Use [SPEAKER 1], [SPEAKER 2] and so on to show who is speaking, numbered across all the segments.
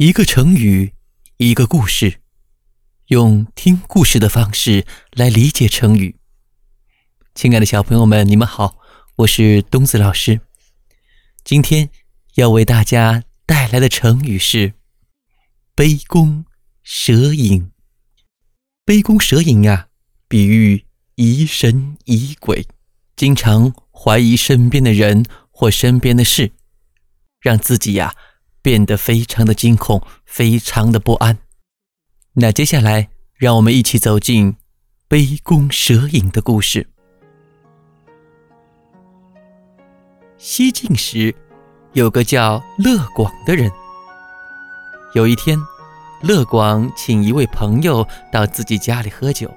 [SPEAKER 1] 一个成语，一个故事，用听故事的方式来理解成语。亲爱的小朋友们，你们好，我是东子老师。今天要为大家带来的成语是“杯弓蛇影”。杯弓蛇影呀，比喻疑神疑鬼，经常怀疑身边的人或身边的事，让自己呀。变得非常的惊恐，非常的不安。那接下来，让我们一起走进杯弓蛇影的故事。西晋时，有个叫乐广的人。有一天，乐广请一位朋友到自己家里喝酒。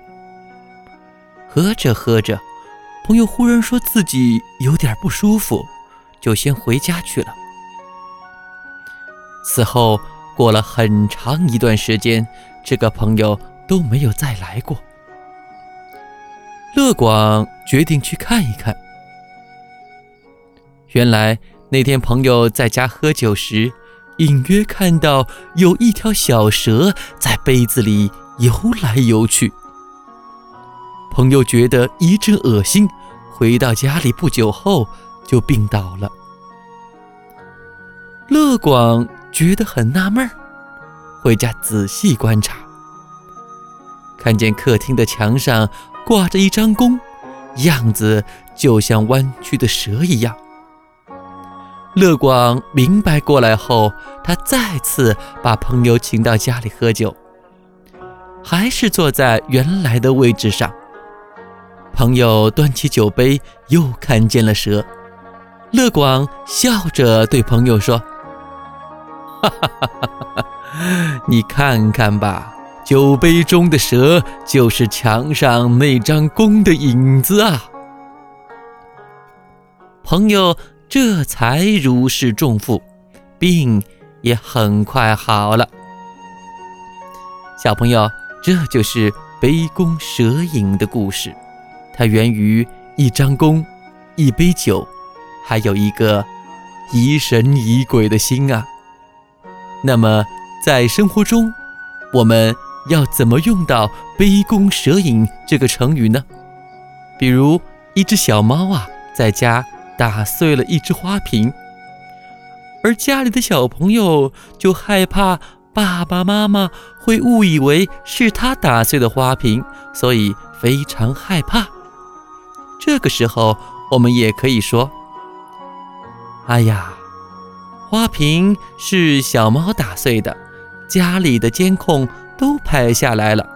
[SPEAKER 1] 喝着喝着，朋友忽然说自己有点不舒服，就先回家去了。此后过了很长一段时间，这个朋友都没有再来过。乐广决定去看一看。原来那天朋友在家喝酒时，隐约看到有一条小蛇在杯子里游来游去。朋友觉得一阵恶心，回到家里不久后就病倒了。乐广。觉得很纳闷儿，回家仔细观察，看见客厅的墙上挂着一张弓，样子就像弯曲的蛇一样。乐广明白过来后，他再次把朋友请到家里喝酒，还是坐在原来的位置上。朋友端起酒杯，又看见了蛇。乐广笑着对朋友说。哈哈哈哈哈！你看看吧，酒杯中的蛇就是墙上那张弓的影子啊！朋友这才如释重负，病也很快好了。小朋友，这就是杯弓蛇影的故事，它源于一张弓、一杯酒，还有一个疑神疑鬼的心啊！那么，在生活中，我们要怎么用到“杯弓蛇影”这个成语呢？比如，一只小猫啊，在家打碎了一只花瓶，而家里的小朋友就害怕爸爸妈妈会误以为是他打碎的花瓶，所以非常害怕。这个时候，我们也可以说：“哎呀。”花瓶是小猫打碎的，家里的监控都拍下来了，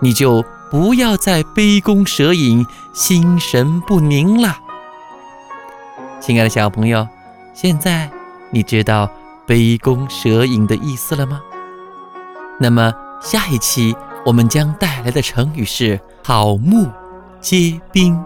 [SPEAKER 1] 你就不要再杯弓蛇影、心神不宁了。亲爱的小朋友，现在你知道杯弓蛇影的意思了吗？那么下一期我们将带来的成语是草木皆兵。